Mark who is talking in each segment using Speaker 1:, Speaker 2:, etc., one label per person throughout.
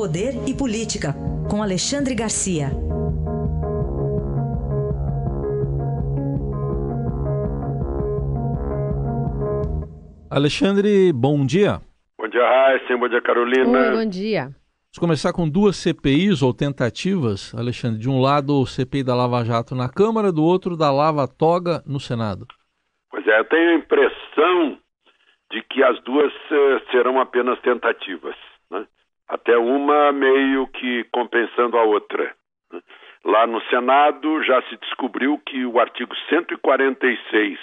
Speaker 1: Poder e Política, com Alexandre Garcia.
Speaker 2: Alexandre, bom dia.
Speaker 3: Bom dia, Raíssa. Bom dia, Carolina.
Speaker 4: Oi, bom dia.
Speaker 2: Vamos começar com duas CPIs ou tentativas, Alexandre. De um lado, o CPI da Lava Jato na Câmara, do outro, da Lava Toga no Senado.
Speaker 3: Pois é, eu tenho a impressão de que as duas uh, serão apenas tentativas. Né? Até uma meio que compensando a outra. Lá no Senado já se descobriu que o artigo 146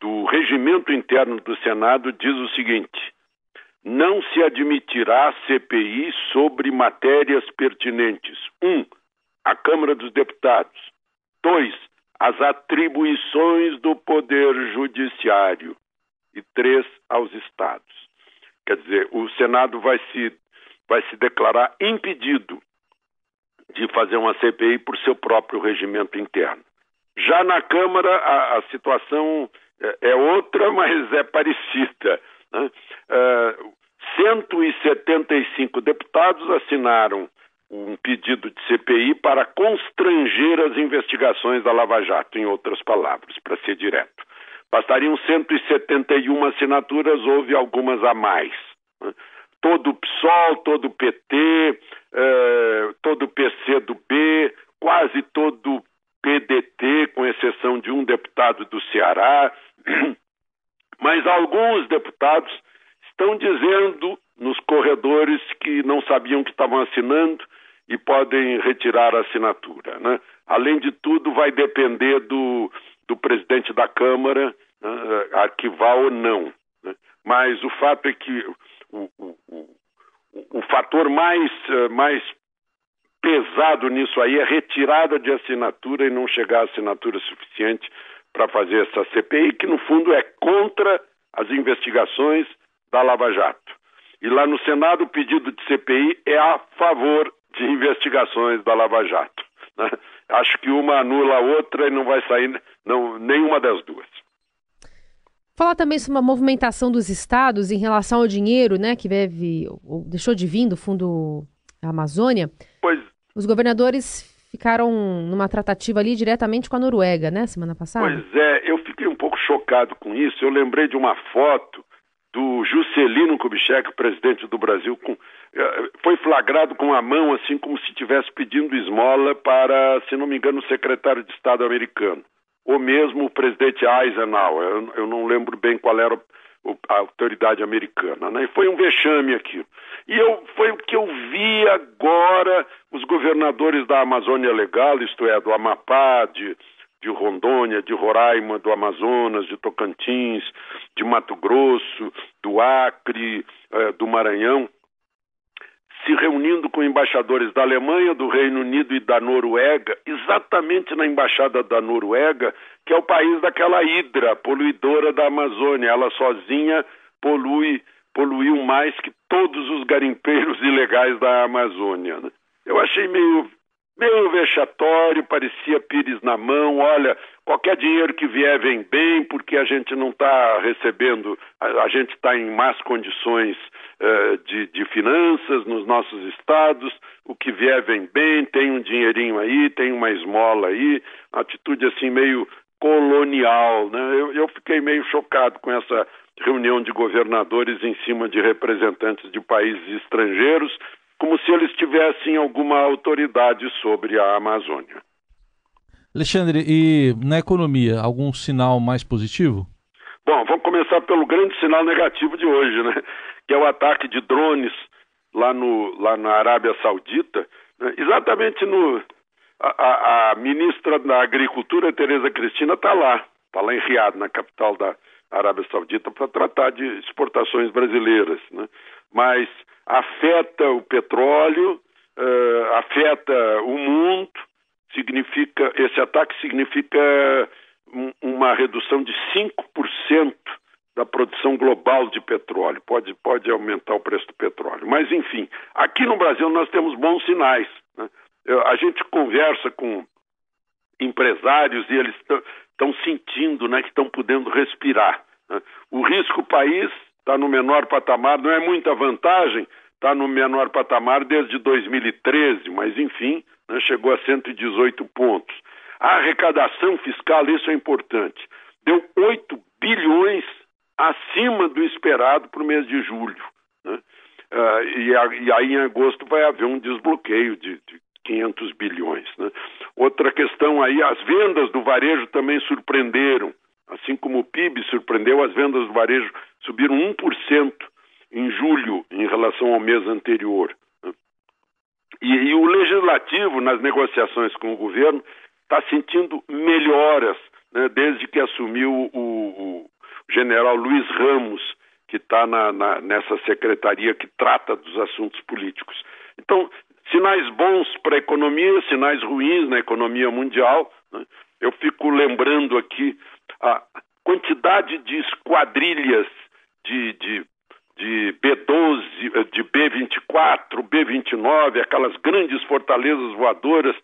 Speaker 3: do regimento interno do Senado diz o seguinte: não se admitirá CPI sobre matérias pertinentes. Um, a Câmara dos Deputados. Dois, as atribuições do Poder Judiciário. E três, aos Estados. Quer dizer, o Senado vai se, vai se declarar impedido de fazer uma CPI por seu próprio regimento interno. Já na Câmara, a, a situação é, é outra, mas é parecida. Né? Uh, 175 deputados assinaram um pedido de CPI para constranger as investigações da Lava Jato, em outras palavras, para ser direto. Bastariam 171 assinaturas, houve algumas a mais. Né? Todo o PSOL, todo o PT, eh, todo o PCdoB, quase todo o PDT, com exceção de um deputado do Ceará, mas alguns deputados estão dizendo nos corredores que não sabiam que estavam assinando e podem retirar a assinatura. Né? Além de tudo, vai depender do, do presidente da Câmara né, arquivar ou não. Né? Mas o fato é que o, o, o, fator mais, eh, mais pesado nisso aí é retirada de assinatura e não chegar a assinatura suficiente para fazer essa CPI, que no fundo é contra as investigações da Lava Jato. E lá no Senado o pedido de CPI é a favor de investigações da Lava Jato. Né? Acho que uma anula a outra e não vai sair não, nenhuma das duas.
Speaker 4: Falar também sobre a movimentação dos estados em relação ao dinheiro, né, que deve ou deixou de vir do Fundo Amazônia.
Speaker 3: Pois.
Speaker 4: Os governadores ficaram numa tratativa ali diretamente com a Noruega, né, semana passada?
Speaker 3: Pois é, eu fiquei um pouco chocado com isso. Eu lembrei de uma foto do Juscelino Kubitschek, presidente do Brasil, com, eh, foi flagrado com a mão assim como se estivesse pedindo esmola para, se não me engano, o secretário de Estado americano, ou mesmo o presidente Eisenhower. Eu, não lembro bem qual era a autoridade americana, né? E foi um vexame aquilo. E eu, foi o que eu vi agora os governadores da Amazônia Legal, isto é, do Amapá, de, de Rondônia, de Roraima, do Amazonas, de Tocantins, de Mato Grosso, do Acre, eh, do Maranhão, se reunindo com embaixadores da Alemanha, do Reino Unido e da Noruega, exatamente na embaixada da Noruega, que é o país daquela hidra poluidora da Amazônia. Ela sozinha polui poluiu mais que todos os garimpeiros ilegais da Amazônia. Né? Eu achei meio, meio vexatório, parecia pires na mão. Olha, qualquer dinheiro que vier vem bem, porque a gente não está recebendo, a, a gente está em más condições uh, de, de finanças nos nossos estados. O que vier vem bem, tem um dinheirinho aí, tem uma esmola aí. Atitude assim meio colonial, né? Eu, eu fiquei meio chocado com essa reunião de governadores em cima de representantes de países estrangeiros, como se eles tivessem alguma autoridade sobre a Amazônia.
Speaker 2: Alexandre, e na economia, algum sinal mais positivo?
Speaker 3: Bom, vamos começar pelo grande sinal negativo de hoje, né? Que é o ataque de drones lá, no, lá na Arábia Saudita, né? exatamente no. A, a, a, ministra da Agricultura, Tereza Cristina, está lá, está lá em Riad, na capital da, Arábia Saudita para tratar de exportações brasileiras, né? mas afeta o petróleo, uh, afeta o mundo, significa esse ataque significa um, uma redução de 5% da produção global de petróleo. Pode, pode aumentar o preço do petróleo. Mas, enfim, aqui no Brasil nós temos bons sinais. Né? A gente conversa com empresários e eles estão sentindo né, que estão podendo respirar. Né? O risco país está no menor patamar, não é muita vantagem, está no menor patamar desde 2013, mas enfim, né, chegou a 118 pontos. A arrecadação fiscal, isso é importante, deu 8 bilhões acima do esperado para o mês de julho. Né? Uh, e, a, e, aí em agosto vai haver um desbloqueio de, de 500 bilhões. Né? Outra questão aí, as vendas do varejo também surpreenderam. Assim como o PIB surpreendeu, as vendas do varejo subiram 1% em julho em relação ao mês anterior. E, e, o legislativo, nas negociações com o governo, está sentindo melhoras né, desde que assumiu o, o, general Luiz Ramos, que está nessa secretaria que trata dos assuntos políticos. Então, sinais bons para a economia, sinais ruins na economia mundial. Né? Eu fico lembrando aqui a quantidade de esquadrilhas de, de, de B-12, de B-24, B-29, aquelas grandes fortalezas voadoras,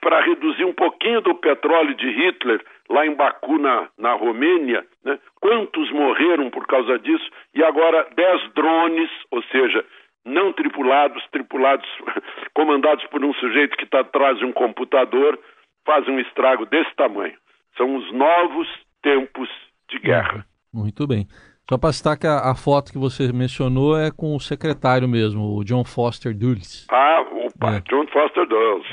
Speaker 3: para reduzir um pouquinho do petróleo de Hitler lá em Baku, na, na Romênia. Né? Quantos morreram por causa disso? E agora 10 drones, ou seja, não tripulados, tripulados, comandados por um sujeito que está atrás de um computador, fazem um estrago desse tamanho. São os novos tempos de guerra.
Speaker 2: Muito bem. Só para citar que a, a, foto que você mencionou é com o secretário mesmo, o John Foster Dulles.
Speaker 3: Ah, opa, é. John Foster Dulles.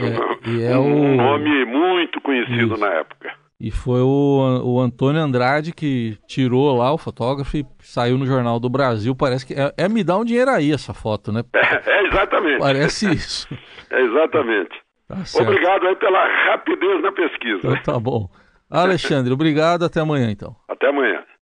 Speaker 3: É, é um o... nome muito conhecido Isso. na época.
Speaker 2: E foi o, o Antônio Andrade que tirou lá o fotógrafo e saiu no Jornal do Brasil. Parece que é, é me dá um dinheiro aí essa foto, né?
Speaker 3: É, é exatamente.
Speaker 2: Parece isso.
Speaker 3: É exatamente. Tá obrigado aí pela rapidez na pesquisa.
Speaker 2: Então, tá bom. Alexandre, obrigado. Até amanhã, então.
Speaker 3: Até amanhã.